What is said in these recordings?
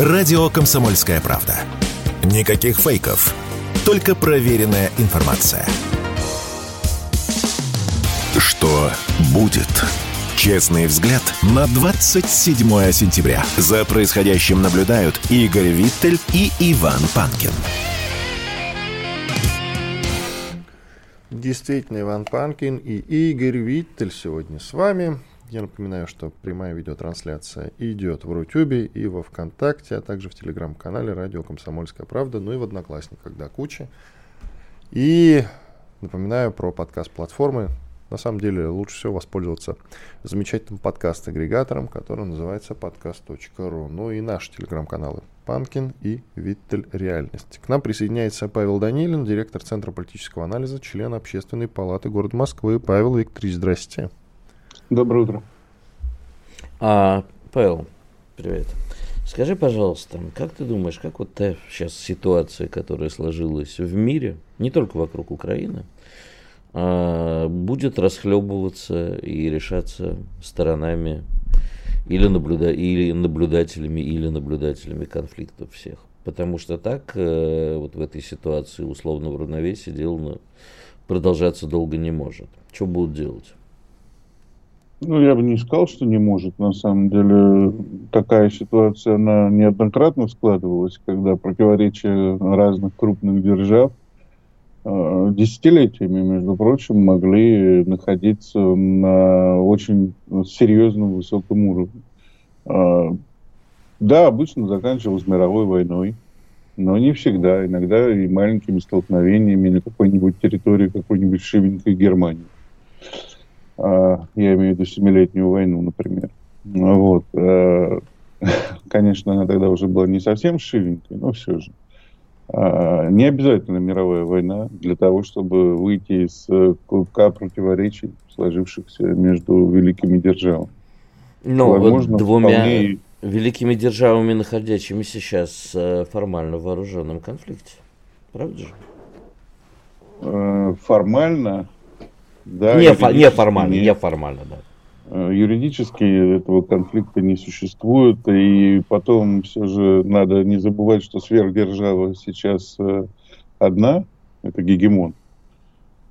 Радио «Комсомольская правда». Никаких фейков, только проверенная информация. Что будет? Честный взгляд на 27 сентября. За происходящим наблюдают Игорь Виттель и Иван Панкин. Действительно, Иван Панкин и Игорь Виттель сегодня с вами. Я напоминаю, что прямая видеотрансляция идет в Рутюбе и во Вконтакте, а также в телеграм-канале Радио Комсомольская правда, ну и в Одноклассниках до кучи. И напоминаю про подкаст платформы. На самом деле лучше всего воспользоваться замечательным подкаст-агрегатором, который называется podcast.ru. Ну и наши телеграм-каналы Панкин и Виттель Реальность. К нам присоединяется Павел Данилин, директор Центра политического анализа, член Общественной палаты города Москвы. Павел Викторович, здрасте. Доброе утро. А, Павел, привет. Скажи, пожалуйста, как ты думаешь, как вот сейчас ситуация, которая сложилась в мире, не только вокруг Украины, а, будет расхлебываться и решаться сторонами или, наблюда или наблюдателями, или наблюдателями конфликтов всех? Потому что так э, вот в этой ситуации условного равновесия дело продолжаться долго не может. Что будут делать? Ну, я бы не сказал, что не может. На самом деле, такая ситуация, она неоднократно складывалась, когда противоречия разных крупных держав э, десятилетиями, между прочим, могли находиться на очень серьезном высоком уровне. Э, да, обычно заканчивалось мировой войной, но не всегда. Иногда и маленькими столкновениями на какой-нибудь территории какой-нибудь шивенькой Германии. А, я имею в виду Семилетнюю войну, например. Вот. Э, конечно, она тогда уже была не совсем шивенькой, но все же. А, не обязательно мировая война для того, чтобы выйти из э, клубка противоречий, сложившихся между великими державами. Ну, Возможно, двумя вполне... великими державами, находящимися сейчас э, формально в вооруженном конфликте. Правда же? Формально да, не, фо- не формально, не формально, да. Э, юридически этого конфликта не существует, и потом все же надо не забывать, что сверхдержава сейчас э, одна, это гегемон,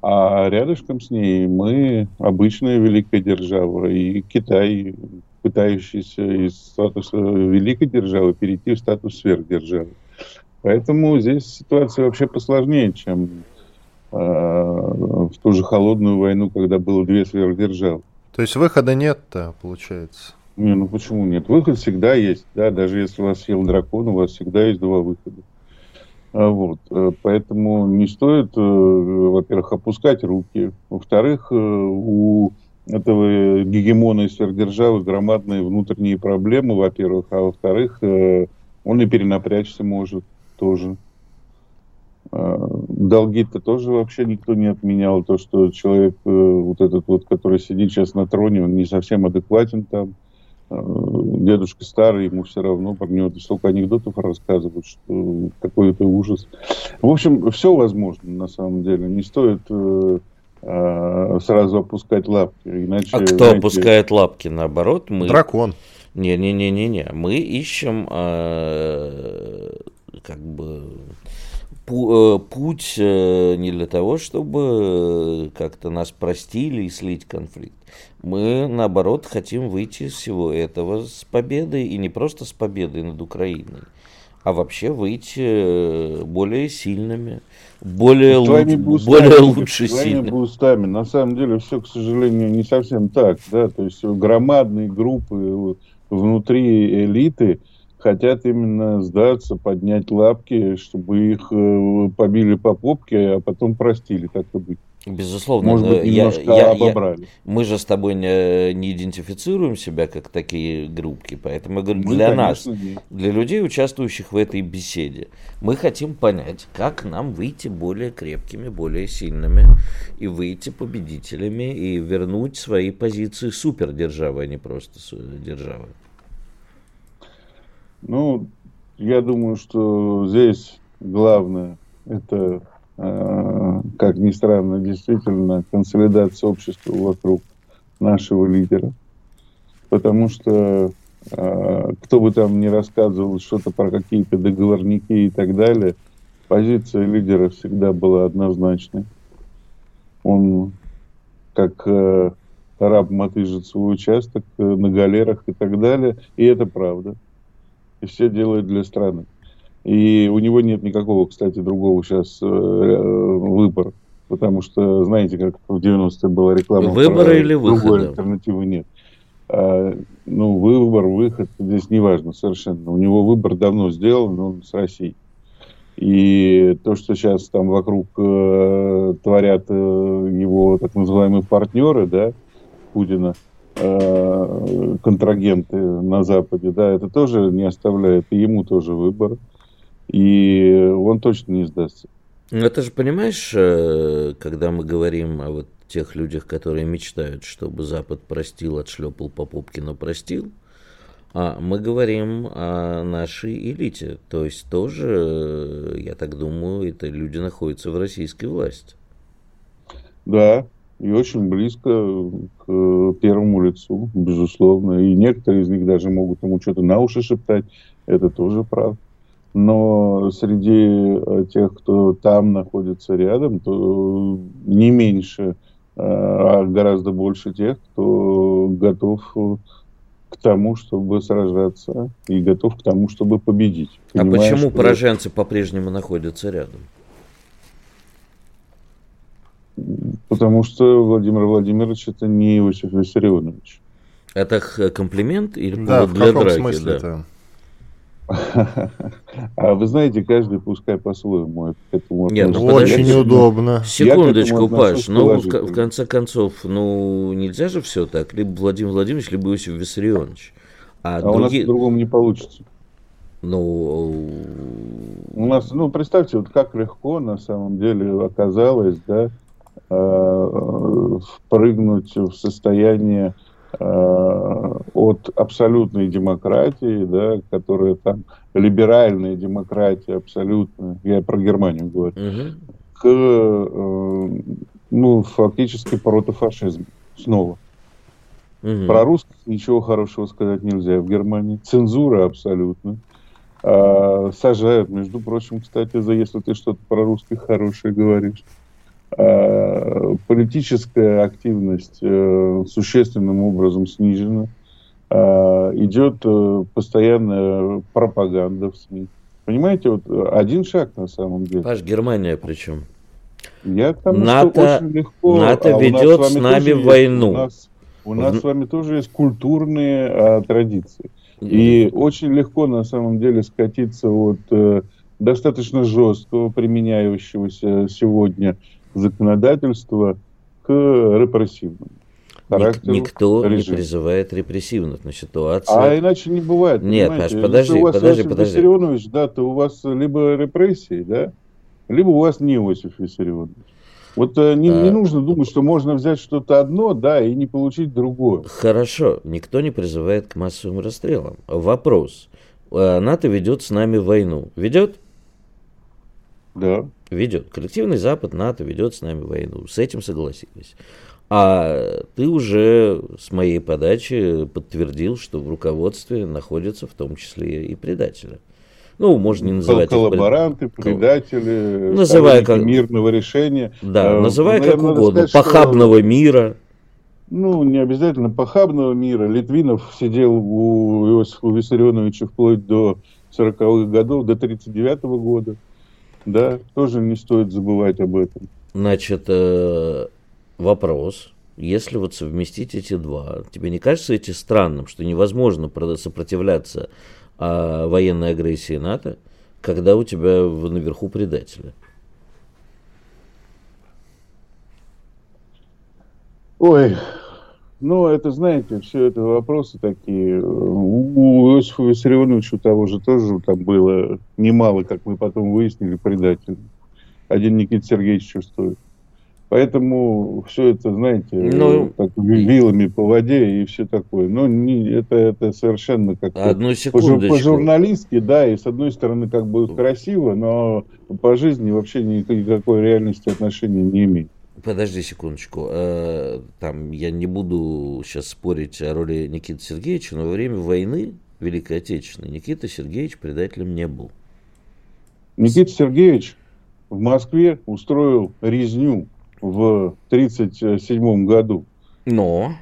а рядышком с ней мы обычная великая держава, и Китай, пытающийся из статуса великой державы перейти в статус сверхдержавы. Поэтому здесь ситуация вообще посложнее, чем Э, в ту же холодную войну, когда было две сверхдержавы. То есть выхода нет-то, получается? Не, ну почему нет? Выход всегда есть, да, даже если вас съел дракон, у вас всегда есть два выхода. А вот, э, поэтому не стоит, э, во-первых, опускать руки, во-вторых, у этого гегемона и сверхдержавы громадные внутренние проблемы, во-первых, а во-вторых, он и перенапрячься может тоже. А, долги-то тоже вообще никто не отменял. То, что человек, э, вот этот вот, который сидит сейчас на троне, он не совсем адекватен там. А, дедушка старый, ему все равно, про него столько анекдотов рассказывают, что какой-то ужас. В общем, все возможно на самом деле. Не стоит э, а, сразу опускать лапки. Иначе, а кто знаете... опускает лапки? Наоборот, мы... Дракон. Не-не-не-не-не. Мы ищем э, как бы путь э, не для того, чтобы э, как-то нас простили и слить конфликт. Мы, наоборот, хотим выйти из всего этого с победой, и не просто с победой над Украиной, а вообще выйти более сильными, более, лу- бустами, более лучше сильными. бустами. На самом деле все, к сожалению, не совсем так. Да? То есть громадные группы внутри элиты – хотят именно сдаться, поднять лапки, чтобы их э, побили по попке, а потом простили, так и быть. Безусловно, Может быть, немножко я, я, обобрали. Я, мы же с тобой не, не идентифицируем себя как такие группки, поэтому я говорю, мы, для нас, нет. для людей, участвующих в этой беседе, мы хотим понять, как нам выйти более крепкими, более сильными и выйти победителями и вернуть свои позиции супердержавы, а не просто державы. Ну, я думаю, что здесь главное это, э, как ни странно, действительно консолидация общества вокруг нашего лидера. Потому что А, кто бы там ни рассказывал что-то про какие-то договорники и так далее, позиция лидера всегда была однозначной. Он как э, раб мотыжит свой участок э, на галерах и так далее. И это правда. И все делают для страны. И у него нет никакого, кстати, другого сейчас э, выбора. Потому что, знаете, как в 90-е была реклама. Выбора или выхода? Другой альтернативы нет. А, ну, выбор, выход, здесь не важно совершенно. У него выбор давно сделан, он с Россией. И то, что сейчас там вокруг э, творят э, его так называемые партнеры, да, Путина, э, контрагенты на Западе, да, это тоже не оставляет и ему тоже выбор. И он точно не сдастся. Ну, это же, понимаешь, э, когда мы говорим о вот тех людях, которые мечтают, чтобы Запад простил, отшлепал по попке, но простил, а мы говорим о нашей элите. То есть тоже, я так думаю, это люди находятся в российской власти. Да, и очень близко к первому лицу, безусловно. И некоторые из них даже могут ему что-то на уши шептать. Это тоже правда. Но среди э, тех, кто там находится рядом, то не меньше, а гораздо больше тех, кто готов к тому, чтобы сражаться и готов к тому, чтобы победить. А почему что... пораженцы по-прежнему находятся рядом? Потому что Владимир Владимирович это не Иосиф Виссарионович. Это комплимент или да, повод для драки? Смысле да. А вы знаете, каждый пускай по-своему к этому Нет, ну, Очень я, удобно. Секундочку, Паш, ну, в, в конце концов, ну, нельзя же все так. Либо Владимир Владимирович, либо Иосиф Виссарионович. А, а другие... у нас по-другому не получится. Ну, у нас, ну, представьте, вот как легко на самом деле оказалось, да, впрыгнуть в состояние Э, от абсолютной демократии, да, которая там либеральная демократия абсолютно, я про Германию говорю, угу. к э, ну фактически протофашизму снова. Угу. Про русских ничего хорошего сказать нельзя в Германии. Цензура абсолютно. А, сажают, между прочим, кстати, за если ты что-то про русских хорошее говоришь. Э, политическая активность э, существенным образом снижена. Э, идет постоянная пропаганда в СМИ. Понимаете, вот один шаг на самом деле. Паш, Германия причем. Я там НАТО, очень легко, НАТО а ведет с, с нами войну. у нас, у нас в... с вами тоже есть культурные а, традиции. И очень легко на самом деле скатиться от э, достаточно жесткого, применяющегося сегодня законодательства к репрессивному. Никто режима. не призывает репрессивных на ситуацию. А иначе не бывает. Нет, Паш, подожди, Если у вас подожди, Иосиф подожди. Виссарионович, да, то у вас либо репрессии, да, либо у вас не Иосиф Виссарионович. Вот э, не, а... не нужно думать, что можно взять что-то одно, да, и не получить другое. Хорошо, никто не призывает к массовым расстрелам. Вопрос. Э, НАТО ведет с нами войну. Ведет? Да. Ведет. Коллективный Запад, НАТО ведет с нами войну. С этим согласились. А ты уже с моей подачи подтвердил, что в руководстве находятся в том числе и предатели. Ну, можно не называть коллаборанты, их... предатели, называй как... мирного решения. Да, э, называй ну, как угодно. Сказать, похабного что... мира. Ну, не обязательно похабного мира. Литвинов сидел у Иосифа Виссарионовича вплоть до 40-х годов, до 39-го года. Да, тоже не стоит забывать об этом. Значит, э, вопрос. Если вот совместить эти два, тебе не кажется эти странным, что невозможно сопротивляться а, военной агрессии НАТО, когда у тебя наверху предатели? Ой, ну, это, знаете, все это вопросы такие. У Иосифа Виссарионовича того же тоже там было немало, как мы потом выяснили, предателей. Один Никита Сергеевич чувствует. Поэтому все это, знаете, ну, так, вилами по воде и все такое. Но не, это, это совершенно как Одну по-журналистски, да, и с одной стороны как бы красиво, но по жизни вообще никакой реальности отношения не имеет. Подожди секундочку. Э, там я не буду сейчас спорить о роли Никиты Сергеевича, но во время войны Великой Отечественной Никита Сергеевич предателем не был. Никита Сергеевич в Москве устроил резню в 1937 году. Но.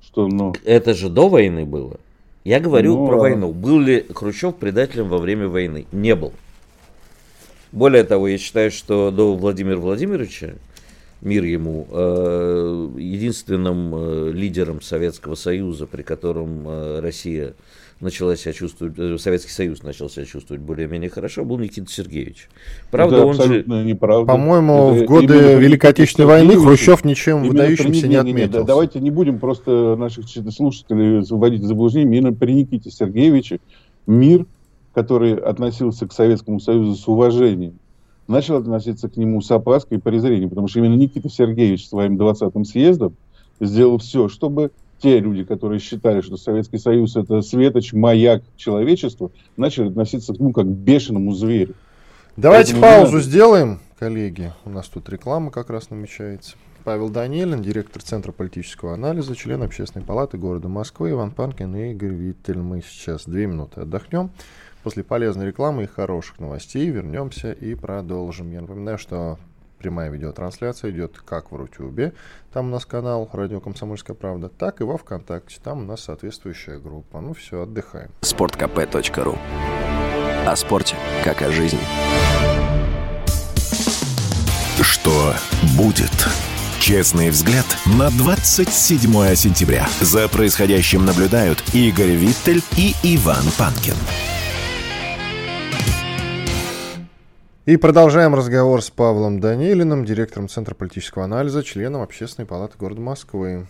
Что но? Это же до войны было. Я говорю но... про войну. Был ли Хрущев предателем во время войны? Не был. Более того, я считаю, что до Владимира Владимировича, мир ему, э, единственным э, лидером Советского Союза, при котором э, Россия начала себя чувствовать, Советский Союз начал себя чувствовать более-менее хорошо, был Никита Сергеевич. Правда, Это он же... неправда. По-моему, в годы Великой Отечественной войны Хрущев ничем выдающимся не отметил. Да, давайте не будем просто наших слушателей вводить в заблуждение. Именно при Никите Сергеевиче мир, который относился к Советскому Союзу с уважением, начал относиться к нему с опаской и презрением, потому что именно Никита Сергеевич своим 20-м съездом сделал все, чтобы те люди, которые считали, что Советский Союз это светоч, маяк человечества, начали относиться к нему как к бешеному зверю. Давайте Поэтому паузу надо... сделаем, коллеги. У нас тут реклама как раз намечается. Павел Данилин, директор Центра политического анализа, член Общественной палаты города Москвы, Иван Панкин и Игорь Виттель. Мы сейчас две минуты отдохнем. После полезной рекламы и хороших новостей вернемся и продолжим. Я напоминаю, что Прямая видеотрансляция идет как в Рутюбе, там у нас канал «Радио Комсомольская правда», так и во Вконтакте, там у нас соответствующая группа. Ну все, отдыхаем. Спорткп.ру О спорте, как о жизни. Что будет? Честный взгляд на 27 сентября. За происходящим наблюдают Игорь Виттель и Иван Панкин. И продолжаем разговор с Павлом Данилиным, директором Центра политического анализа, членом Общественной палаты города Москвы.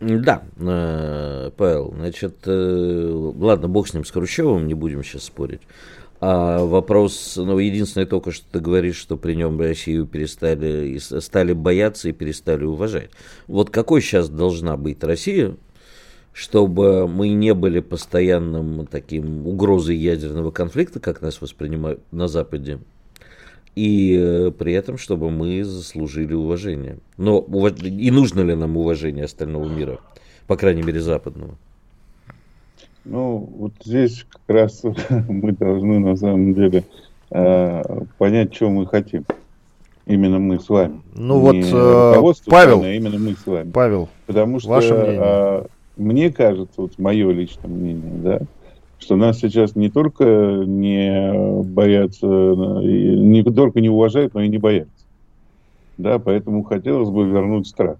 Да, э, Павел, значит, э, ладно, бог с ним, с Хрущевым, не будем сейчас спорить. А вопрос, ну, единственное только, что ты говоришь, что при нем Россию перестали, стали бояться и перестали уважать. Вот какой сейчас должна быть Россия, чтобы мы не были постоянным таким угрозой ядерного конфликта, как нас воспринимают на Западе, и э, при этом, чтобы мы заслужили уважение. Но и нужно ли нам уважение остального мира, по крайней мере западного? Ну, вот здесь как раз мы должны на самом деле э, понять, что мы хотим. Именно мы с вами. Ну вот, э, Павел, а именно мы с вами. Павел, Потому что ваше мнение. Э, мне кажется, вот мое личное мнение, да, что нас сейчас не только не боятся, не только не уважают, но и не боятся. Да, поэтому хотелось бы вернуть страх.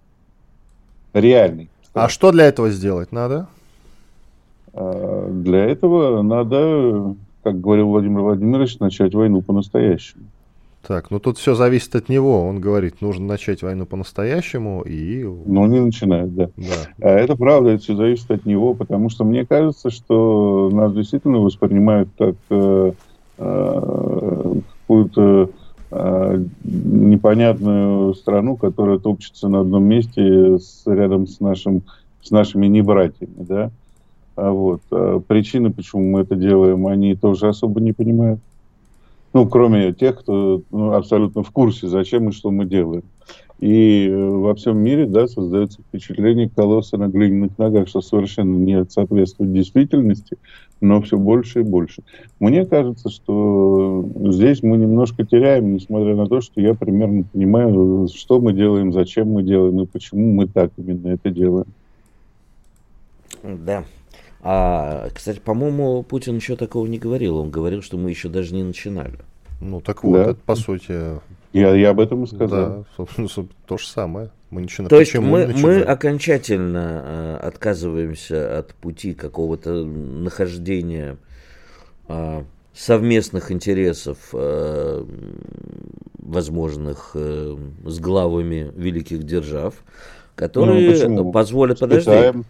Реальный. Страх. А что для этого сделать надо? А для этого надо, как говорил Владимир Владимирович, начать войну по-настоящему. Так, ну тут все зависит от него. Он говорит, нужно начать войну по-настоящему и... Ну, он не начинает, да. да. А это правда, это все зависит от него, потому что мне кажется, что нас действительно воспринимают как э, э, какую-то э, непонятную страну, которая топчется на одном месте с, рядом с, нашим, с нашими небратьями, да. А вот. А причины, почему мы это делаем, они тоже особо не понимают. Ну, кроме тех, кто ну, абсолютно в курсе, зачем и что мы делаем. И э, во всем мире, да, создается впечатление колосса на глиняных ногах, что совершенно не соответствует действительности, но все больше и больше. Мне кажется, что здесь мы немножко теряем, несмотря на то, что я примерно понимаю, что мы делаем, зачем мы делаем и почему мы так именно это делаем. Да. А, кстати, по-моему, Путин еще такого не говорил. Он говорил, что мы еще даже не начинали. Ну так вот, да. это по сути. Я, я об этом и сказал. Да, собственно, то же самое. Мы начинаем. То есть мы, мы окончательно э, отказываемся от пути какого-то нахождения э, совместных интересов, э, возможных э, с главами великих держав, которые ну, позволят... Подожди.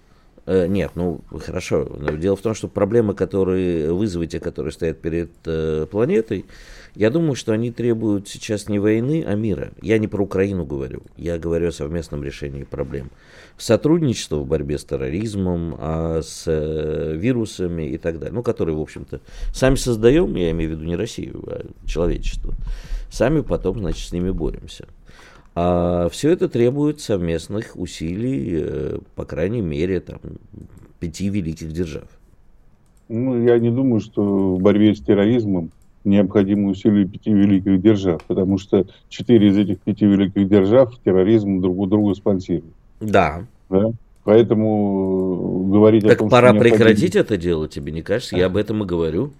Э, нет, ну хорошо. Но дело в том, что проблемы, которые вызовите, которые стоят перед э, планетой, я думаю, что они требуют сейчас не войны, а мира. Я не про Украину говорю, я говорю о совместном решении проблем. Сотрудничество в борьбе с терроризмом, а с э, вирусами и так далее, ну, которые, в общем-то, сами создаем, я имею в виду не Россию, а человечество. Сами потом, значит, с ними боремся. А все это требует совместных усилий, э, по крайней мере, там, пяти великих держав. Ну, я не думаю, что в борьбе с терроризмом необходимы усилия пяти великих держав, потому что четыре из этих пяти великих держав терроризм друг у друга спонсируют. Да. да? Поэтому говорить так о том, пора что необходимо... прекратить это дело, тебе не кажется? Я об этом и говорю.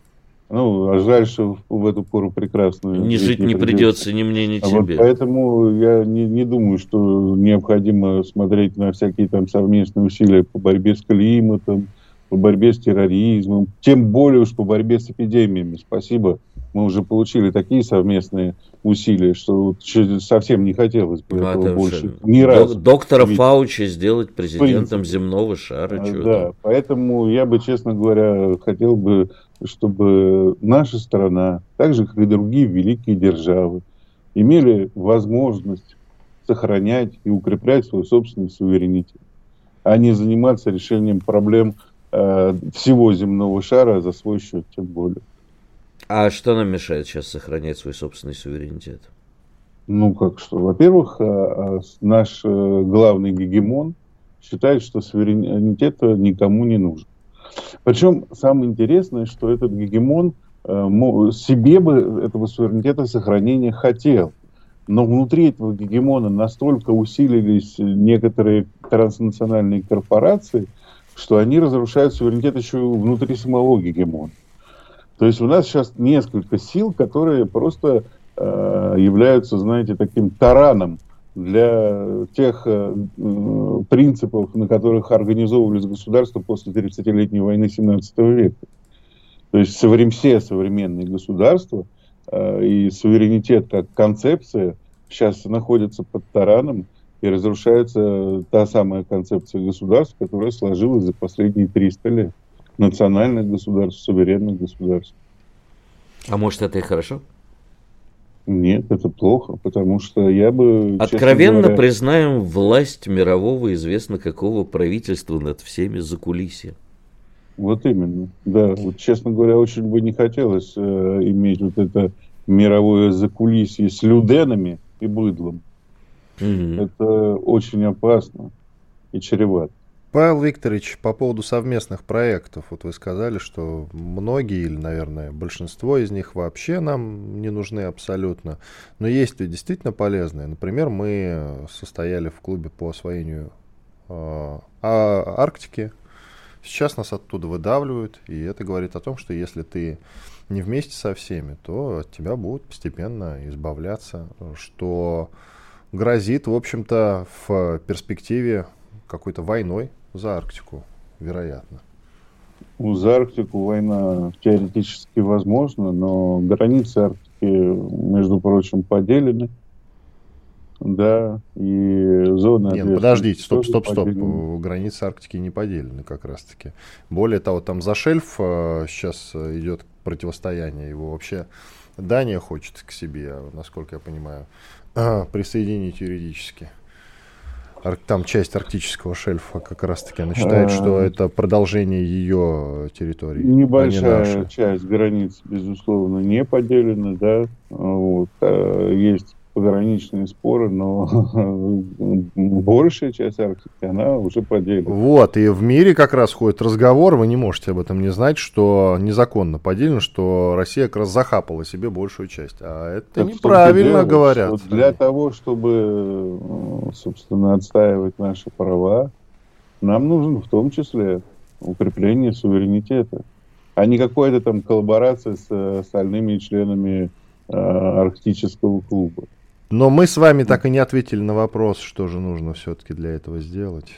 Ну, а жаль, что в эту пору прекрасную... Не жить не придется. ни мне, ни а тебе. Вот поэтому я не, не думаю, что необходимо смотреть на всякие там совместные усилия по борьбе с климатом, по борьбе с терроризмом, тем более уж по борьбе с эпидемиями. Спасибо. Мы уже получили такие совместные усилия, что совсем не хотелось бы ну, этого больше. Ни Док- разу. Доктора Ведь... Фаучи сделать президентом земного шара. А, да, поэтому я бы, честно говоря, хотел бы чтобы наша страна, так же как и другие великие державы, имели возможность сохранять и укреплять свой собственный суверенитет, а не заниматься решением проблем э, всего земного шара за свой счет, тем более. А что нам мешает сейчас сохранять свой собственный суверенитет? Ну, как что? Во-первых, э, наш э, главный гегемон считает, что суверенитет никому не нужен. Причем самое интересное, что этот гегемон э, себе бы этого суверенитета сохранения хотел. Но внутри этого гегемона настолько усилились некоторые транснациональные корпорации, что они разрушают суверенитет еще внутри самого гегемона. То есть у нас сейчас несколько сил, которые просто э, являются, знаете, таким тараном для тех э, принципов, на которых организовывались государства после 30-летней войны 17 века. То есть соврем, все современные государства э, и суверенитет как концепция сейчас находятся под тараном и разрушается та самая концепция государства, которая сложилась за последние 300 лет. Национальных государств, суверенных государств. А может это и хорошо? Нет, это плохо, потому что я бы... Откровенно говоря... признаем власть мирового, известно какого правительства над всеми за кулисье. Вот именно, да. Вот, честно говоря, очень бы не хотелось э, иметь вот это мировое закулисье с люденами и быдлом. Mm-hmm. Это очень опасно и чревато. Павел Викторович, по поводу совместных проектов, вот вы сказали, что многие или, наверное, большинство из них вообще нам не нужны абсолютно, но есть и действительно полезные. Например, мы состояли в клубе по освоению э, Арктики. Сейчас нас оттуда выдавливают, и это говорит о том, что если ты не вместе со всеми, то от тебя будут постепенно избавляться, что грозит, в общем-то, в перспективе какой-то войной за Арктику, вероятно. Ну, за Арктику война теоретически возможна, но границы Арктики, между прочим, поделены. Да, и зона... Нет, ну, подождите, стоп, стоп, стоп. Поделены. Границы Арктики не поделены как раз-таки. Более того, там за шельф э, сейчас идет противостояние. Его вообще Дания хочет к себе, насколько я понимаю, присоединить юридически там часть арктического шельфа как раз-таки. Она считает, что а. это продолжение ее территории. А Небольшая а часть границ, безусловно, не поделена, да. Вот. А, есть пограничные споры, но большая часть Арктики, она уже поделена. Вот, и в мире как раз ходит разговор, вы не можете об этом не знать, что незаконно поделено, что Россия как раз захапала себе большую часть. А это так неправильно дело, говорят. Для того, чтобы, собственно, отстаивать наши права, нам нужно в том числе укрепление суверенитета, а не какая-то там коллаборация с остальными членами э, Арктического клуба. Но мы с вами так и не ответили на вопрос, что же нужно все-таки для этого сделать.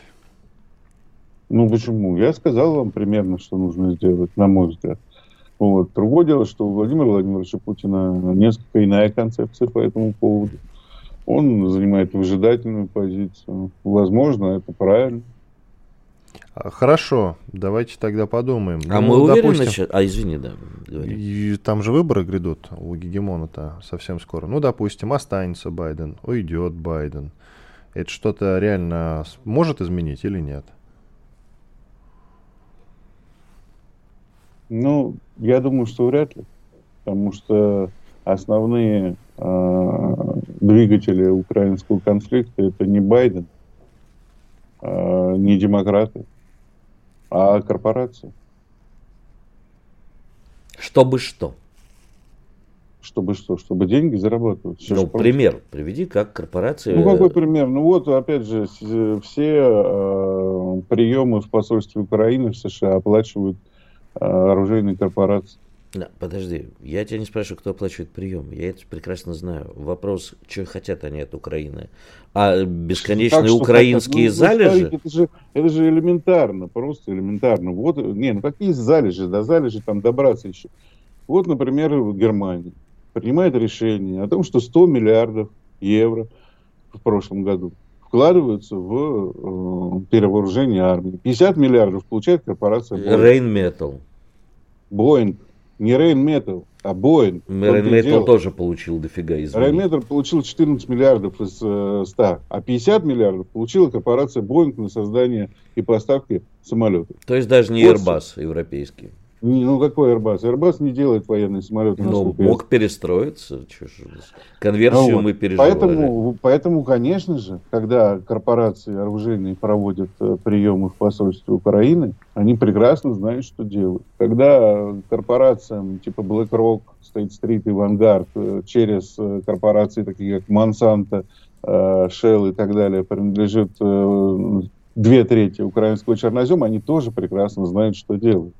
Ну почему? Я сказал вам примерно, что нужно сделать, на мой взгляд. Вот. Другое дело, что у Владимира Владимировича Путина несколько иная концепция по этому поводу. Он занимает выжидательную позицию. Возможно, это правильно. А, хорошо, давайте тогда подумаем. А ну, мы уверены, допустим, а извини, да. И там же выборы грядут у гегемона-то совсем скоро. Ну, допустим, останется Байден, уйдет Байден. Это что-то реально может изменить или нет? Ну, я думаю, что вряд ли. Потому что основные э, двигатели украинского конфликта это не Байден, не демократы, а корпорации. Чтобы что? Чтобы что? Чтобы деньги зарабатывать. Все ну, пример приведи, как корпорация... Ну, какой пример? Ну, вот, опять же, все э, приемы в посольстве Украины в США оплачивают э, оружейные корпорации. Да, подожди, я тебя не спрашиваю, кто оплачивает прием. Я это прекрасно знаю. Вопрос, что хотят они от Украины. А бесконечные как, украинские ну, залежи... Это же, это же элементарно, просто элементарно. Вот, не, ну какие залежи? До залежи там добраться еще. Вот, например, Германия принимает решение о том, что 100 миллиардов евро в прошлом году вкладываются в э, перевооружение армии. 50 миллиардов получает корпорация Рейнметал. Боинг. Не Рейнметал, а Боинг. Рейнметал тоже получил дофига из Рейнметал получил 14 миллиардов из э, 100, а 50 миллиардов получила корпорация Боинг на создание и поставки самолетов. То есть даже не вот. Airbus европейский. Ну, какой Airbus? Airbus не делает военные самолеты. Ну, мог перестроиться. Конверсию ну, мы переживали. Поэтому, поэтому, конечно же, когда корпорации оружейные проводят э, приемы в посольстве Украины, они прекрасно знают, что делают. Когда корпорациям типа BlackRock, State Street и Vanguard э, через э, корпорации, такие как Monsanto, Shell и так далее, принадлежит две трети украинского чернозема, они тоже прекрасно знают, что делают.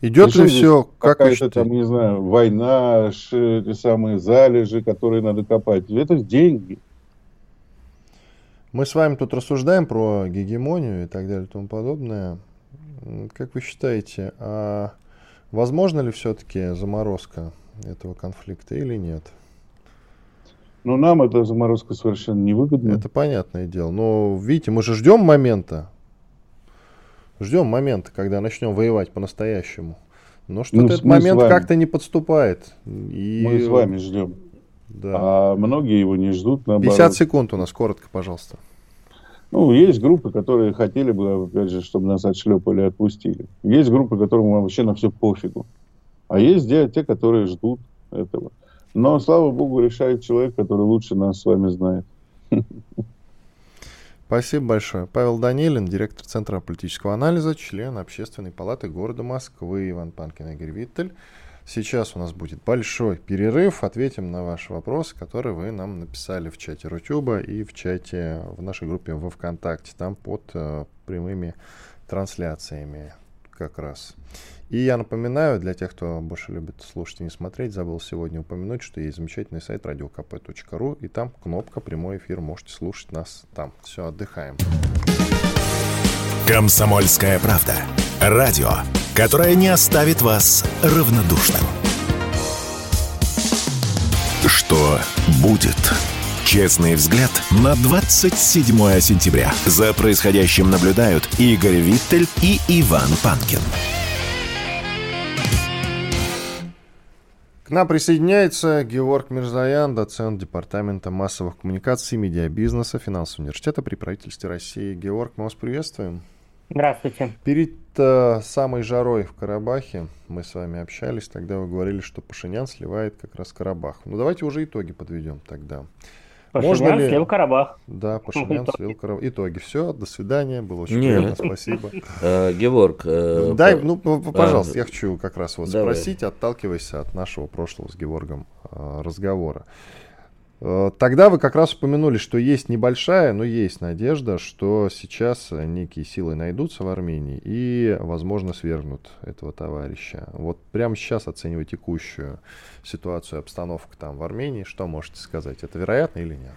Идет ли все, как какая-то там, не знаю, война, эти самые залежи, которые надо копать. Это деньги. Мы с вами тут рассуждаем про гегемонию и так далее и тому подобное. Как вы считаете, а возможно ли все-таки заморозка этого конфликта или нет? Ну, нам эта заморозка совершенно невыгодна. Это понятное дело. Но, видите, мы же ждем момента, Ждем момента, когда начнем воевать по-настоящему. Но что-то ну, этот момент как-то не подступает. И... Мы с вами ждем. Да. А многие его не ждут. Наоборот. 50 секунд у нас, коротко, пожалуйста. Ну, есть группы, которые хотели бы, опять же, чтобы нас отшлепали и отпустили. Есть группы, которым вообще на все пофигу. А есть те, которые ждут этого. Но, слава богу, решает человек, который лучше нас с вами знает. Спасибо большое. Павел Данилин, директор Центра политического анализа, член Общественной палаты города Москвы, Иван Панкин, Игорь Виттель. Сейчас у нас будет большой перерыв. Ответим на ваши вопросы, которые вы нам написали в чате Рутюба и в чате в нашей группе во ВКонтакте. Там под э, прямыми трансляциями как раз. И я напоминаю, для тех, кто больше любит слушать и не смотреть, забыл сегодня упомянуть, что есть замечательный сайт radiokp.ru, и там кнопка «Прямой эфир», можете слушать нас там. Все, отдыхаем. «Комсомольская правда». Радио, которое не оставит вас равнодушным. Что будет? Честный взгляд на 27 сентября. За происходящим наблюдают Игорь Виттель и Иван Панкин. К нам присоединяется Георг Мирзаян, доцент Департамента массовых коммуникаций медиабизнеса Финансового университета при правительстве России. Георг, мы вас приветствуем. Здравствуйте. Перед э, самой жарой в Карабахе мы с вами общались, тогда вы говорили, что Пашинян сливает как раз Карабах. Ну давайте уже итоги подведем тогда. Пашинян Можно ли... слил Карабах. Да, Пашинян слил Карабах. Итоги. Все, до свидания. Было очень Нет. приятно, спасибо. Э, Георг. Э, Дай, ну, пожалуйста, а, я хочу как раз вот спросить, отталкиваясь от нашего прошлого с Георгом э, разговора. Э, тогда вы как раз упомянули, что есть небольшая, но есть надежда, что сейчас некие силы найдутся в Армении и, возможно, свергнут этого товарища. Вот прямо сейчас, оценивая текущую ситуацию, обстановку там в Армении, что можете сказать? Это вероятно или нет?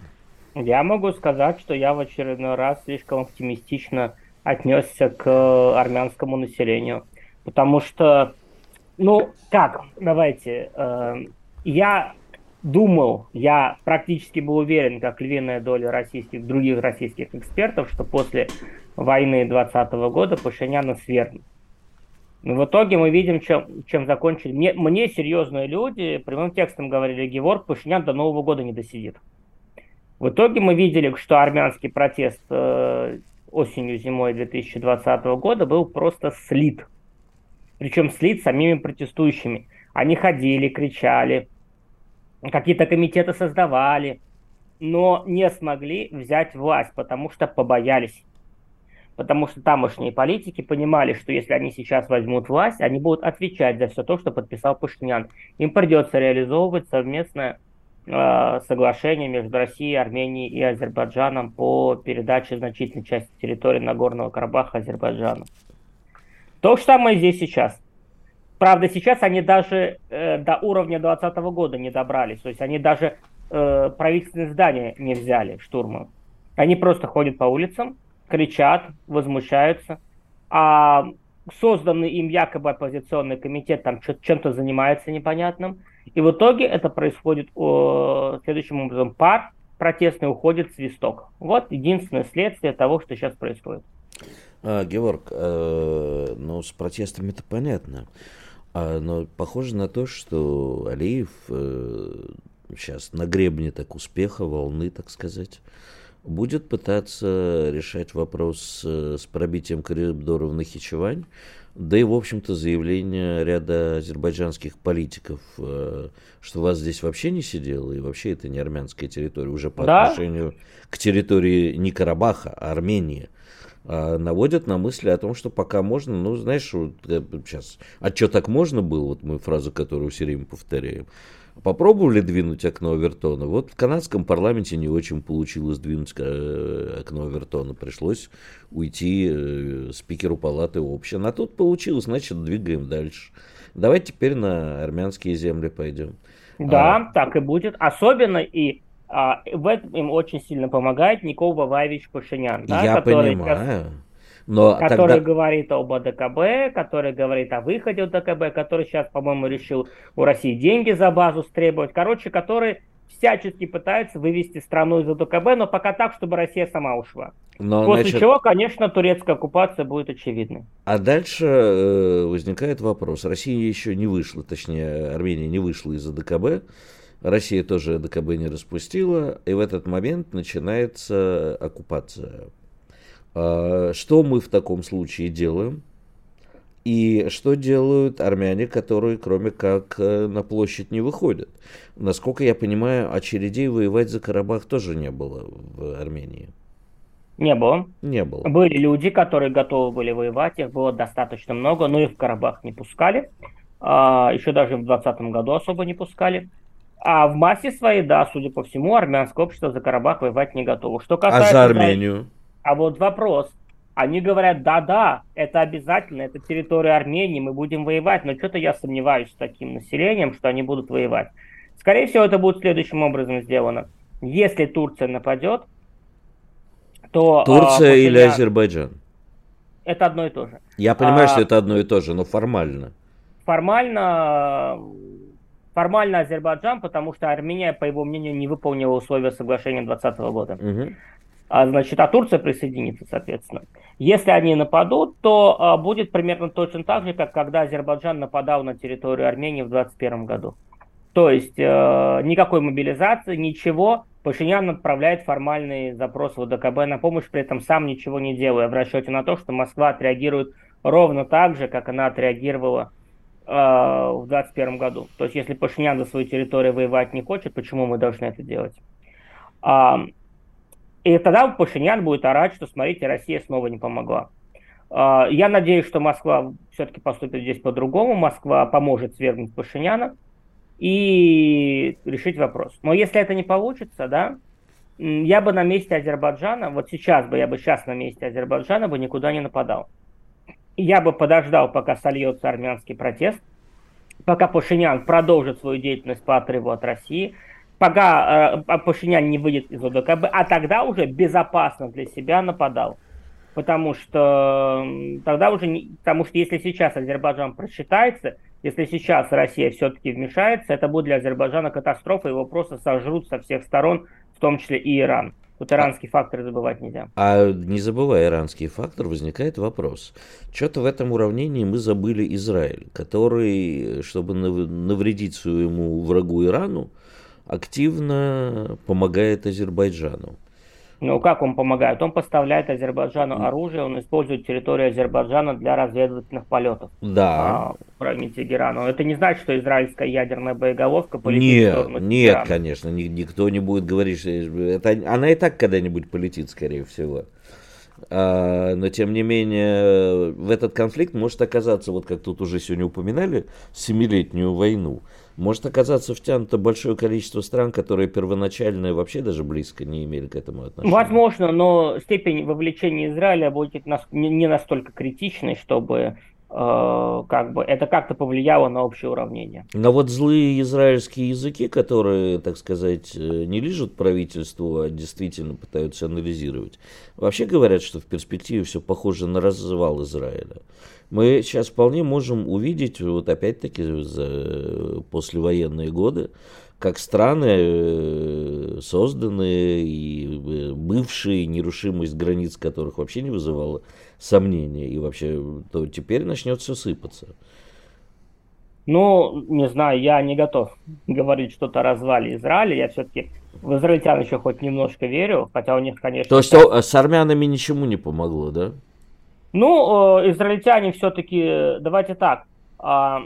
Я могу сказать, что я в очередной раз слишком оптимистично отнесся к армянскому населению. Потому что, ну, как, давайте, э, я думал, я практически был уверен, как львиная доля российских, других российских экспертов, что после войны 2020 года Пашиняна свергнут. Но в итоге мы видим, чем, чем закончили. Мне, мне серьезные люди прямым текстом говорили, Геворг Пашинян до Нового года не досидит. В итоге мы видели, что армянский протест э, осенью-зимой 2020 года был просто слит. Причем слит самими протестующими. Они ходили, кричали, какие-то комитеты создавали, но не смогли взять власть, потому что побоялись. Потому что тамошние политики понимали, что если они сейчас возьмут власть, они будут отвечать за все то, что подписал Пашинян. Им придется реализовывать совместное э, соглашение между Россией, Арменией и Азербайджаном по передаче значительной части территории Нагорного Карабаха Азербайджану. То же самое здесь сейчас. Правда, сейчас они даже э, до уровня 2020 года не добрались. То есть они даже э, правительственные здания не взяли штурмом. Они просто ходят по улицам, кричат, возмущаются. А созданный им якобы оппозиционный комитет там чем-то занимается непонятным. И в итоге это происходит о, следующим образом. Пар протестный уходит свисток. Вот единственное следствие того, что сейчас происходит. А, Георг, э, ну с протестами это понятно. А, но похоже на то, что Алиев э, сейчас на гребне так успеха, волны, так сказать, будет пытаться решать вопрос э, с пробитием коридоров в Нахичевань, да и, в общем-то, заявление ряда азербайджанских политиков, э, что вас здесь вообще не сидело, и вообще это не армянская территория, уже по да? отношению к территории не Карабаха, а Армении – наводят на мысли о том, что пока можно, ну, знаешь, вот, сейчас, а что так можно было, вот мы фразу, которую все время повторяем, попробовали двинуть окно Авертона, вот в канадском парламенте не очень получилось двинуть э, окно Авертона, пришлось уйти э, спикеру палаты общин, а тут получилось, значит, двигаем дальше. Давай теперь на армянские земли пойдем. Да, а, так и будет, особенно и а, в этом им очень сильно помогает Никол Баваевич Пашинян, да, Я который, понимаю. Но который тогда... говорит об АДКБ, который говорит о выходе от ДКБ, который сейчас, по-моему, решил у России деньги за базу стребовать. Короче, который всячески пытается вывести страну из АДКБ, но пока так, чтобы Россия сама ушла. Но, После значит... чего, конечно, турецкая оккупация будет очевидной. А дальше э, возникает вопрос. Россия еще не вышла, точнее, Армения не вышла из АДКБ. Россия тоже ДКБ не распустила, и в этот момент начинается оккупация. А, что мы в таком случае делаем? И что делают армяне, которые кроме как э, на площадь не выходят? Насколько я понимаю, очередей воевать за Карабах тоже не было в Армении. Не было. Не было. Были люди, которые готовы были воевать, их было достаточно много, но их в Карабах не пускали. А, еще даже в 2020 году особо не пускали. А в массе своей, да, судя по всему, армянское общество за Карабах воевать не готово. Что касается, а за Армению? А вот вопрос. Они говорят, да-да, это обязательно, это территория Армении, мы будем воевать, но что-то я сомневаюсь с таким населением, что они будут воевать. Скорее всего, это будет следующим образом сделано. Если Турция нападет, то... А, Турция а, или Азербайджан? Это одно и то же. Я понимаю, а, что это одно и то же, но формально. Формально Формально Азербайджан, потому что Армения, по его мнению, не выполнила условия соглашения 2020 года. Угу. А, значит, а Турция присоединится, соответственно. Если они нападут, то а, будет примерно точно так же, как когда Азербайджан нападал на территорию Армении в 2021 году. То есть э, никакой мобилизации, ничего. Пашинян отправляет формальный запрос в ДКБ на помощь, при этом сам ничего не делая, в расчете на то, что Москва отреагирует ровно так же, как она отреагировала в 2021 году. То есть, если Пашинян за свою территорию воевать не хочет, почему мы должны это делать? А, и тогда Пашинян будет орать, что, смотрите, Россия снова не помогла. А, я надеюсь, что Москва все-таки поступит здесь по-другому. Москва поможет свергнуть Пашиняна и решить вопрос. Но если это не получится, да, я бы на месте Азербайджана, вот сейчас бы, я бы сейчас на месте Азербайджана бы никуда не нападал я бы подождал, пока сольется армянский протест, пока Пашинян продолжит свою деятельность по отрыву от России, пока э, Пашинян не выйдет из ОДКБ, а тогда уже безопасно для себя нападал. Потому что тогда уже, не, потому что если сейчас Азербайджан просчитается, если сейчас Россия все-таки вмешается, это будет для Азербайджана катастрофа, его просто сожрут со всех сторон, в том числе и Иран. Тут иранский а, фактор забывать нельзя. А не забывая иранский фактор, возникает вопрос. Что-то в этом уравнении мы забыли Израиль, который, чтобы навредить своему врагу Ирану, активно помогает Азербайджану. Ну, как он помогает? Он поставляет Азербайджану оружие, он использует территорию Азербайджана для разведывательных полетов. Да. А, уровне Тегерана. Это не значит, что израильская ядерная боеголовка полетит нет, в сторону Нет, конечно, никто не будет говорить, что это, она и так когда-нибудь полетит, скорее всего. А, но тем не менее, в этот конфликт может оказаться, вот как тут уже сегодня упоминали, семилетнюю войну может оказаться втянуто большое количество стран, которые первоначально вообще даже близко не имели к этому отношения. Возможно, но степень вовлечения Израиля будет не настолько критичной, чтобы как бы это как-то повлияло на общее уравнение. Но вот злые израильские языки, которые, так сказать, э, не лежат правительству, а действительно пытаются анализировать, вообще говорят, что в перспективе все похоже на развал Израиля мы сейчас вполне можем увидеть, вот опять-таки, за послевоенные годы, как страны, э, созданные и э, бывшие, нерушимость границ которых вообще не вызывала сомнения, и вообще, то теперь начнет все сыпаться. Ну, не знаю, я не готов говорить что-то о развале Израиля. Я все-таки в израильтян еще хоть немножко верю, хотя у них, конечно... То есть так... с армянами ничему не помогло, да? Ну, э, израильтяне все-таки, давайте так, э,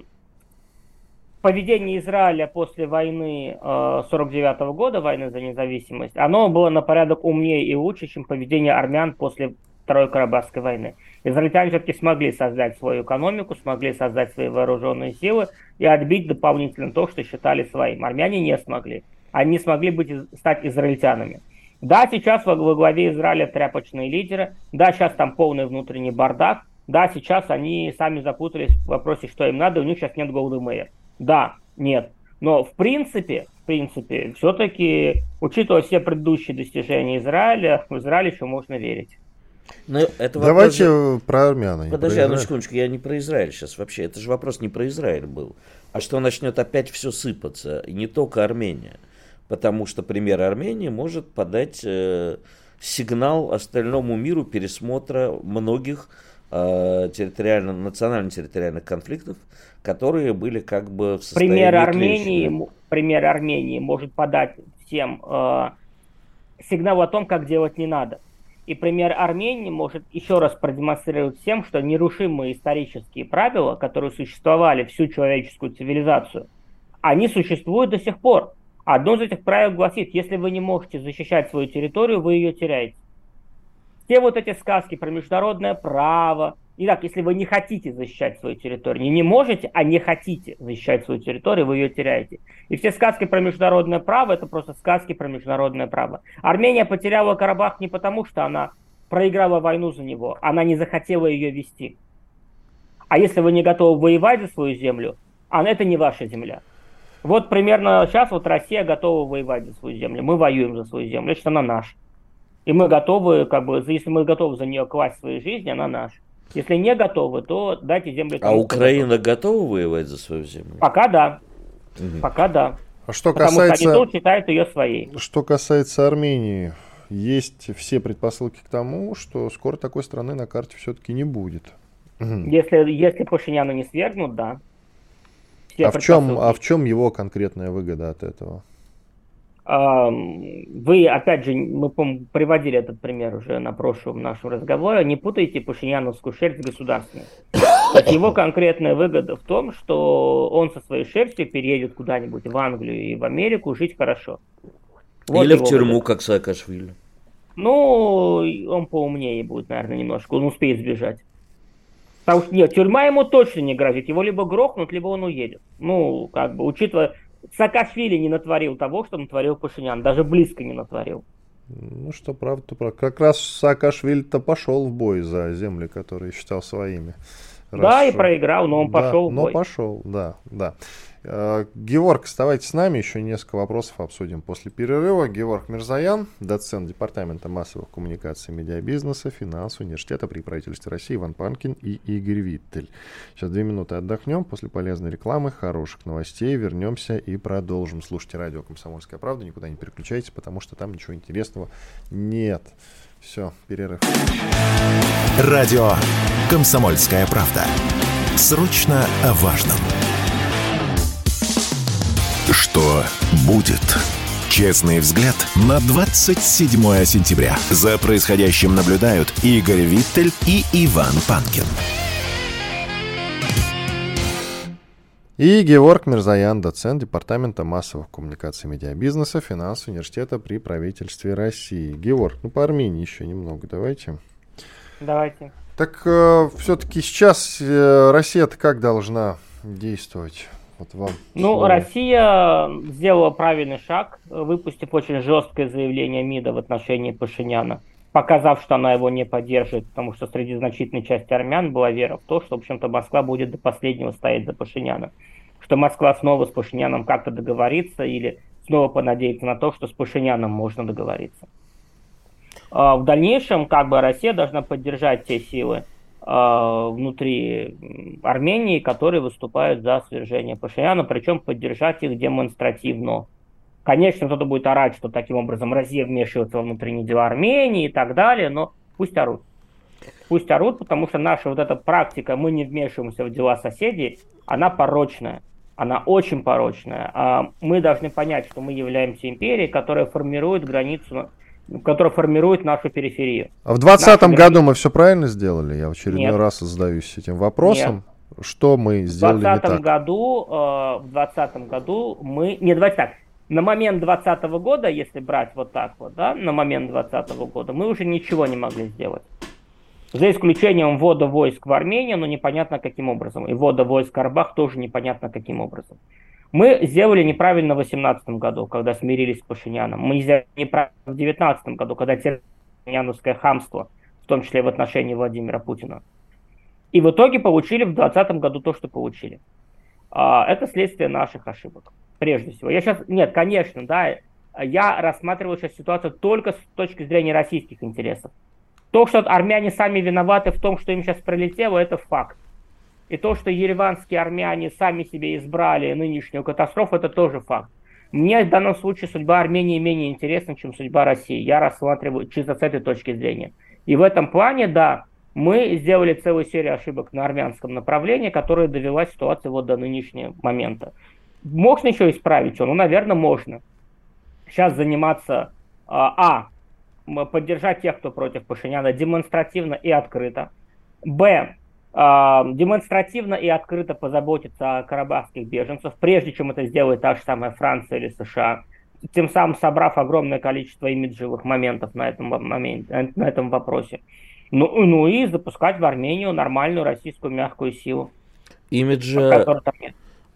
поведение Израиля после войны э, 49 -го года, войны за независимость, оно было на порядок умнее и лучше, чем поведение армян после Второй Карабахской войны. Израильтяне все-таки смогли создать свою экономику, смогли создать свои вооруженные силы и отбить дополнительно то, что считали своим. Армяне не смогли. Они смогли быть, стать израильтянами. Да, сейчас во, во главе Израиля тряпочные лидеры, да, сейчас там полный внутренний бардак, да, сейчас они сами запутались в вопросе, что им надо, у них сейчас нет голды мэя. Да, нет. Но в принципе, в принципе, все-таки, учитывая все предыдущие достижения Израиля, в Израиль еще можно верить. Но это Давайте же... про армян. Подожди, одну секундочку, я не про Израиль сейчас вообще. Это же вопрос не про Израиль был. А что начнет опять все сыпаться. И не только Армения потому что пример Армении может подать э, сигнал остальному миру пересмотра многих э, территориально, национально-территориальных конфликтов, которые были как бы в состоянии пример Армении, пример Армении может подать всем э, сигнал о том, как делать не надо. И пример Армении может еще раз продемонстрировать всем, что нерушимые исторические правила, которые существовали всю человеческую цивилизацию, они существуют до сих пор. Одно из этих правил гласит, если вы не можете защищать свою территорию, вы ее теряете. Все вот эти сказки про международное право, и так, если вы не хотите защищать свою территорию, не, не можете, а не хотите защищать свою территорию, вы ее теряете. И все сказки про международное право, это просто сказки про международное право. Армения потеряла Карабах не потому, что она проиграла войну за него, она не захотела ее вести. А если вы не готовы воевать за свою землю, а это не ваша земля. Вот примерно сейчас вот Россия готова воевать за свою землю. Мы воюем за свою землю, значит, она наша. И мы готовы, как бы, если мы готовы за нее класть свою жизнь, она наша. Если не готовы, то дайте землю. А Украина готова воевать за свою землю? Пока да. Угу. Пока да. А что Потому касается... что они тоже считают ее своей. Что касается Армении, есть все предпосылки к тому, что скоро такой страны на карте все-таки не будет. Если, если Пашиняна не свергнут, да а в, чем, а в чем его конкретная выгода от этого? Вы, опять же, мы приводили этот пример уже на прошлом нашем разговоре, не путайте пашиняновскую шерсть с государственной. Его конкретная выгода в том, что он со своей шерстью переедет куда-нибудь в Англию и в Америку жить хорошо. Вот Или в тюрьму, выгода. как Саакашвили. Ну, он поумнее будет, наверное, немножко. Он успеет сбежать. Потому что нет, тюрьма ему точно не грозит. Его либо грохнут, либо он уедет. Ну, как бы, учитывая, Саакашвили не натворил того, что натворил Пашинян. Даже близко не натворил. Ну, что правда, то правда. Как раз Саакашвили-то пошел в бой за земли, которые считал своими. Да, Раз, и проиграл, но он да, пошел в бой. Но пошел, да, да. Э, Георг, оставайтесь с нами, еще несколько вопросов обсудим после перерыва. Георг Мирзаян, доцент Департамента массовых коммуникаций медиабизнеса, финансового университета при правительстве России, Иван Панкин и Игорь Виттель. Сейчас две минуты отдохнем, после полезной рекламы, хороших новостей вернемся и продолжим. Слушайте радио «Комсомольская правда», никуда не переключайтесь, потому что там ничего интересного нет. Все, перерыв. Радио «Комсомольская правда». Срочно о важном. Что будет? Честный взгляд на 27 сентября. За происходящим наблюдают Игорь Виттель и Иван Панкин. И Георг Мирзаян, доцент Департамента массовых коммуникаций и медиабизнеса Финансового университета при правительстве России. Георг, ну по Армении еще немного давайте. Давайте. Так э, все-таки сейчас э, Россия-то как должна действовать? Вот вам ну, слово. Россия сделала правильный шаг, выпустив очень жесткое заявление МИДа в отношении Пашиняна, показав, что она его не поддерживает, потому что среди значительной части армян была вера в то, что, в общем-то, Москва будет до последнего стоять за Пашиняна. Что Москва снова с Пашиняном как-то договорится или снова понадеется на то, что с Пашиняном можно договориться. А, в дальнейшем, как бы Россия должна поддержать те силы, внутри Армении, которые выступают за свержение Пашиняна, причем поддержать их демонстративно. Конечно, кто-то будет орать, что таким образом Россия вмешивается во внутренние дела Армении и так далее, но пусть орут. Пусть орут, потому что наша вот эта практика, мы не вмешиваемся в дела соседей, она порочная. Она очень порочная. А мы должны понять, что мы являемся империей, которая формирует границу который формирует нашу периферию. А в 2020 году мы все правильно сделали? Я в очередной Нет. раз задаюсь этим вопросом. Нет. Что мы сделали в 20 не так? Году, э, в 2020 году мы... Не, давайте так. На момент 2020 года, если брать вот так вот, да, на момент 2020 года, мы уже ничего не могли сделать. За исключением ввода войск в Армению, но непонятно каким образом. И ввода войск в Карабах тоже непонятно каким образом. Мы сделали неправильно в 2018 году, когда смирились с Пашиняном. Мы сделали неправильно в 2019 году, когда терпели хамство, в том числе в отношении Владимира Путина. И в итоге получили в 2020 году то, что получили. А, это следствие наших ошибок, прежде всего. Я сейчас, нет, конечно, да, я рассматриваю сейчас ситуацию только с точки зрения российских интересов. То, что армяне сами виноваты в том, что им сейчас пролетело, это факт. И то, что ереванские армяне сами себе избрали нынешнюю катастрофу, это тоже факт. Мне в данном случае судьба Армении менее интересна, чем судьба России. Я рассматриваю чисто с этой точки зрения. И в этом плане, да, мы сделали целую серию ошибок на армянском направлении, которая довела ситуацию вот до нынешнего момента. Можно еще исправить все? Ну, наверное, можно. Сейчас заниматься, а, а поддержать тех, кто против Пашиняна демонстративно и открыто. Б, демонстративно и открыто позаботиться о карабахских беженцев, прежде чем это сделает та же самая Франция или США, тем самым собрав огромное количество имиджевых моментов на этом, моменте, на этом вопросе. Ну, ну и запускать в Армению нормальную российскую мягкую силу. Имиджа...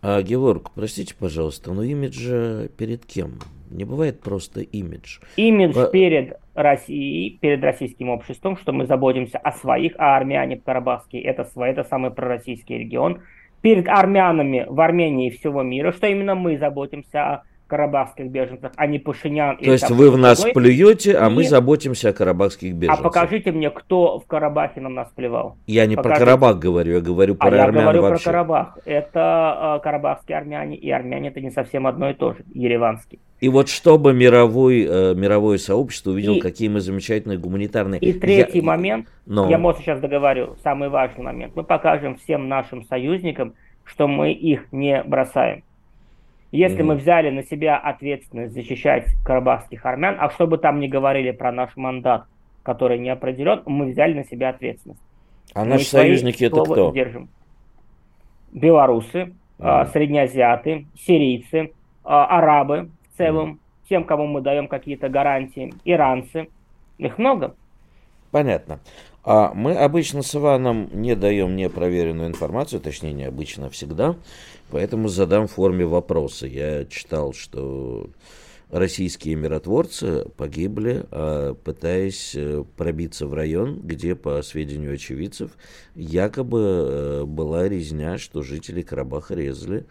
А, Георг, простите, пожалуйста, но имиджа перед кем? Не бывает просто имидж. Имидж По... перед Россией, перед российским обществом, что мы заботимся о своих, а армяне карабахские это, свой, это самый пророссийский регион. Перед армянами в Армении и всего мира, что именно мы заботимся о карабахских беженцах, а не Пашинян. То есть вы в нас другой. плюете, а Нет. мы заботимся о карабахских а беженцах. А покажите мне, кто в Карабахе на нас плевал. Я не покажите. про Карабах говорю, я говорю про а армян я говорю вообще. про Карабах. Это э, карабахские армяне, и армяне это не совсем одно и то же, ереванские. И вот чтобы мировой, э, мировое сообщество увидело, и, какие мы замечательные гуманитарные... И третий я, момент, но... я, может, сейчас договорю, самый важный момент. Мы покажем всем нашим союзникам, что мы их не бросаем. Если mm-hmm. мы взяли на себя ответственность защищать карабахских армян, а что бы там ни говорили про наш мандат, который не определен, мы взяли на себя ответственность. А мы наши союзники это кто? Держим. Белорусы, mm-hmm. среднеазиаты, сирийцы, а, арабы в целом, mm-hmm. тем, кому мы даем какие-то гарантии, иранцы. Их много. Понятно. А мы обычно с Иваном не даем непроверенную информацию, точнее, не обычно, всегда. Поэтому задам в форме вопроса. Я читал, что российские миротворцы погибли, а, пытаясь э, пробиться в район, где, по сведению очевидцев, якобы э, была резня, что жители Карабаха резали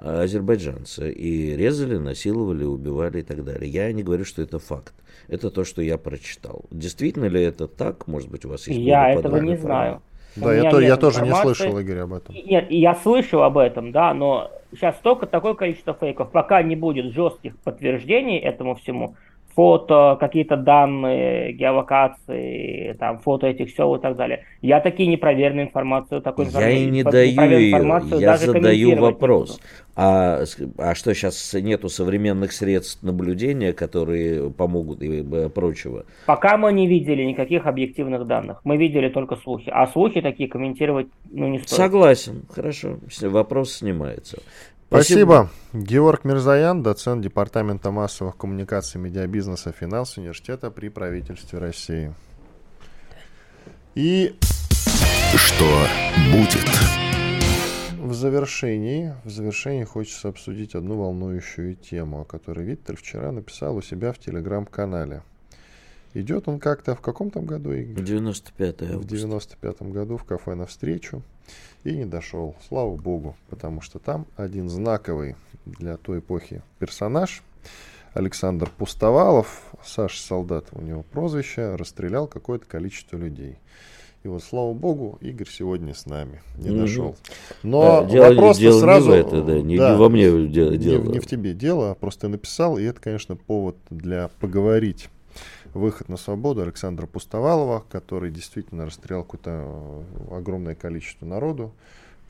азербайджанцы. И резали, насиловали, убивали и так далее. Я не говорю, что это факт. Это то, что я прочитал. Действительно ли это так? Может быть, у вас есть Я этого не знаю. Да, я, то, я тоже не слышал, Игорь, об этом. Нет, я слышал об этом, да, но сейчас столько такое количество фейков, пока не будет жестких подтверждений этому всему, фото, какие-то данные, геолокации, там, фото этих сел и так далее. Я такие непроверенную информацию, такой Я и не даю ее, я задаю вопрос. А, а что, сейчас нету современных средств наблюдения, которые помогут и э, прочего? Пока мы не видели никаких объективных данных. Мы видели только слухи. А слухи такие комментировать ну, не стоит. Согласен, хорошо. Вопрос снимается. Спасибо. Спасибо. Георг Мирзаян, доцент Департамента массовых коммуникаций, медиабизнеса, финанс университета при правительстве России. И что будет? В завершении, в завершении хочется обсудить одну волнующую тему, о которой Виттель вчера написал у себя в телеграм-канале. Идет он как-то в каком там году? В 95 В 95 году в кафе навстречу и не дошел. Слава богу, потому что там один знаковый для той эпохи персонаж, Александр Пустовалов, Саша Солдат у него прозвище, расстрелял какое-то количество людей. И вот, слава богу, Игорь сегодня с нами, не угу. дошел. Но да, дело, вопрос дело сразу... Не в это, да, не, да, не во мне дело. Не, не в тебе дело, просто я написал, и это, конечно, повод для поговорить выход на свободу Александра Пустовалова, который действительно расстрелял какое-то э, огромное количество народу.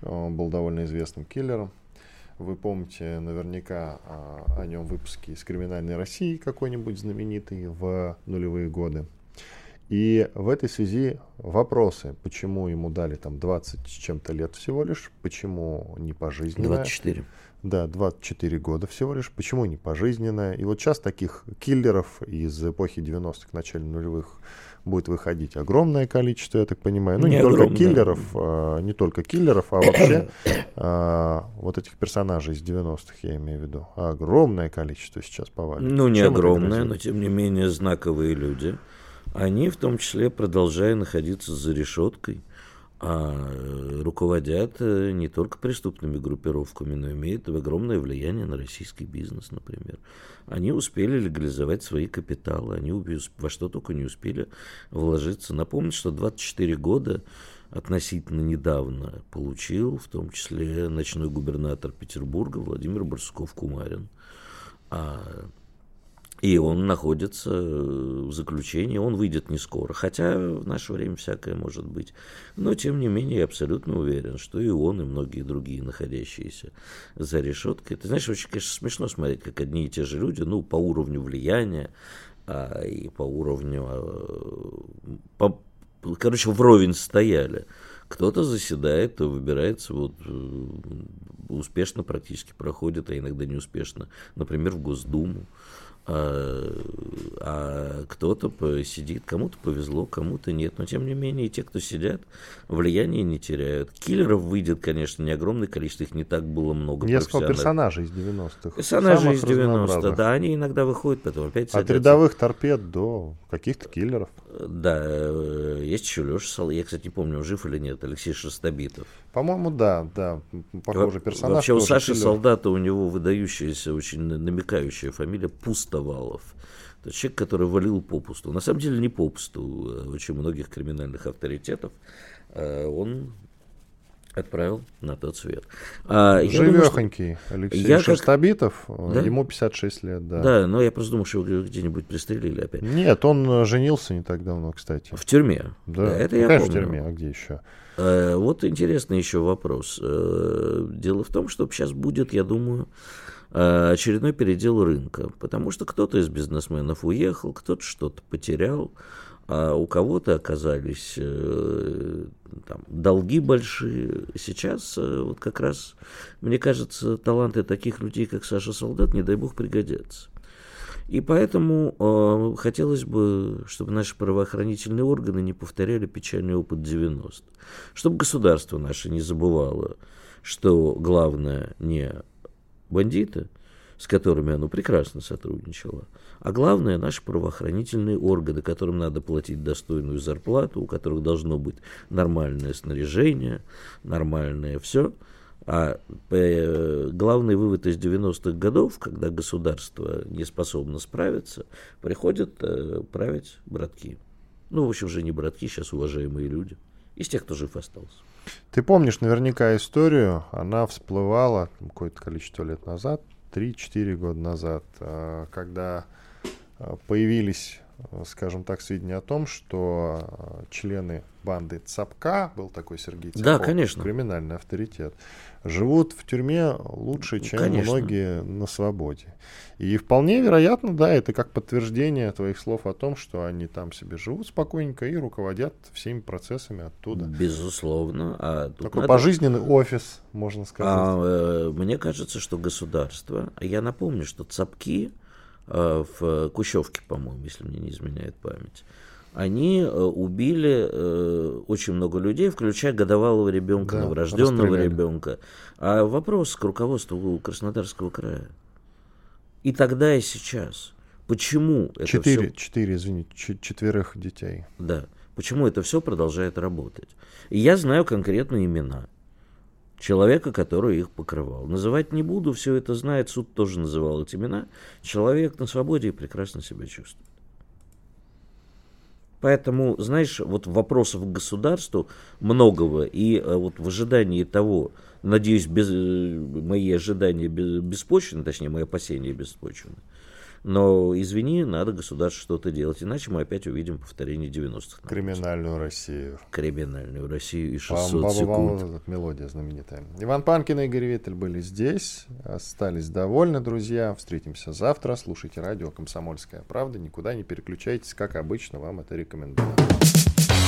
Он был довольно известным киллером. Вы помните наверняка о, а, о нем выпуски из «Криминальной России» какой-нибудь знаменитый в нулевые годы. И в этой связи вопросы, почему ему дали там 20 с чем-то лет всего лишь, почему не пожизненно. 24. Да, 24 года всего лишь. Почему не пожизненное? И вот сейчас таких киллеров из эпохи 90-х, начале нулевых будет выходить огромное количество, я так понимаю. Ну, не, не только киллеров, а, не только киллеров, а вообще а, вот этих персонажей из 90-х, я имею в виду. Огромное количество сейчас повалит. Ну, не Чем огромное, но тем не менее знаковые люди. Они в том числе, продолжая находиться за решеткой, а руководят э, не только преступными группировками, но имеют огромное влияние на российский бизнес, например. Они успели легализовать свои капиталы, они во что только не успели вложиться. Напомню, что 24 года относительно недавно получил, в том числе ночной губернатор Петербурга Владимир Барсуков-Кумарин. А и он находится в заключении, он выйдет не скоро. Хотя в наше время всякое может быть. Но, тем не менее, я абсолютно уверен, что и он, и многие другие, находящиеся за решеткой. Ты знаешь, очень, конечно, смешно смотреть, как одни и те же люди, ну, по уровню влияния а, и по уровню... А, по, короче, вровень стояли. Кто-то заседает, выбирается, вот э, успешно практически проходит, а иногда неуспешно, например, в Госдуму а, а кто-то сидит, кому-то повезло, кому-то нет. Но тем не менее, те, кто сидят, влияние не теряют. Киллеров выйдет, конечно, не огромное количество, их не так было много. Несколько персонажей из 90-х. Персонажей из 90-х, да, они иногда выходят, потом опять садятся. От рядовых торпед до каких-то киллеров. Да, э, есть еще Леша Сол... Я, кстати, не помню, жив или нет, Алексей Шестобитов. По-моему, да, да, похожий персонаж. Вообще у Саши киллер. Солдата у него выдающаяся, очень намекающая фамилия Пустовалов. Это человек, который валил попусту. На самом деле не попусту, а очень многих криминальных авторитетов. Э, он отправил на тот свет. А, Живехонький что... Алексей я Шерстобитов, как... да? ему 56 лет, да. Да, но я просто думал, что его где-нибудь пристрелили опять. Нет, он э, женился не так давно, кстати. В тюрьме? Да, да это ну, я конечно, помню. в тюрьме, а где еще? А, вот интересный еще вопрос. А, дело в том, что сейчас будет, я думаю, очередной передел рынка, потому что кто-то из бизнесменов уехал, кто-то что-то потерял, а у кого-то оказались э, там, долги большие. Сейчас э, вот как раз, мне кажется, таланты таких людей, как Саша Солдат, не дай бог, пригодятся. И поэтому э, хотелось бы, чтобы наши правоохранительные органы не повторяли печальный опыт 90 Чтобы государство наше не забывало, что главное не бандиты, с которыми оно прекрасно сотрудничало, а главное, наши правоохранительные органы, которым надо платить достойную зарплату, у которых должно быть нормальное снаряжение, нормальное все. А э, главный вывод из 90-х годов, когда государство не способно справиться, приходят э, править братки. Ну, в общем, уже не братки, сейчас уважаемые люди. Из тех, кто жив остался. Ты помнишь наверняка историю, она всплывала какое-то количество лет назад, 3-4 года назад, а, когда появились скажем так, сведения о том, что члены банды ЦАПКа, был такой Сергей Цапков, да, конечно. криминальный авторитет, живут в тюрьме лучше, чем Конечно. многие на свободе. И вполне вероятно, да, это как подтверждение твоих слов о том, что они там себе живут спокойненько и руководят всеми процессами оттуда. Безусловно. А Такой надо... пожизненный офис, можно сказать. А, э, мне кажется, что государство, я напомню, что ЦАПКи э, в Кущевке, по-моему, если мне не изменяет память, они э, убили э, очень много людей, включая годовалого ребенка, да, новорожденного ребенка. А вопрос к руководству Краснодарского края. И тогда, и сейчас. Почему это четыре, все... четыре, извините, четверых детей. Да. Почему это все продолжает работать? И я знаю конкретные имена человека, который их покрывал. Называть не буду, все это знает, суд тоже называл эти имена. Человек на свободе и прекрасно себя чувствует. Поэтому, знаешь, вот вопросов к государству многого, и э, вот в ожидании того, надеюсь, без, э, мои ожидания беспочвены, точнее, мои опасения беспочвены, но, извини, надо государству что-то делать, иначе мы опять увидим повторение 90-х. Криминальную Россию. Криминальную Россию и 600 Бам, секунд. Бам, мелодия знаменитая. Иван Панкин и Игорь Виттель были здесь, остались довольны, друзья. Встретимся завтра. Слушайте радио «Комсомольская правда». Никуда не переключайтесь, как обычно, вам это рекомендую.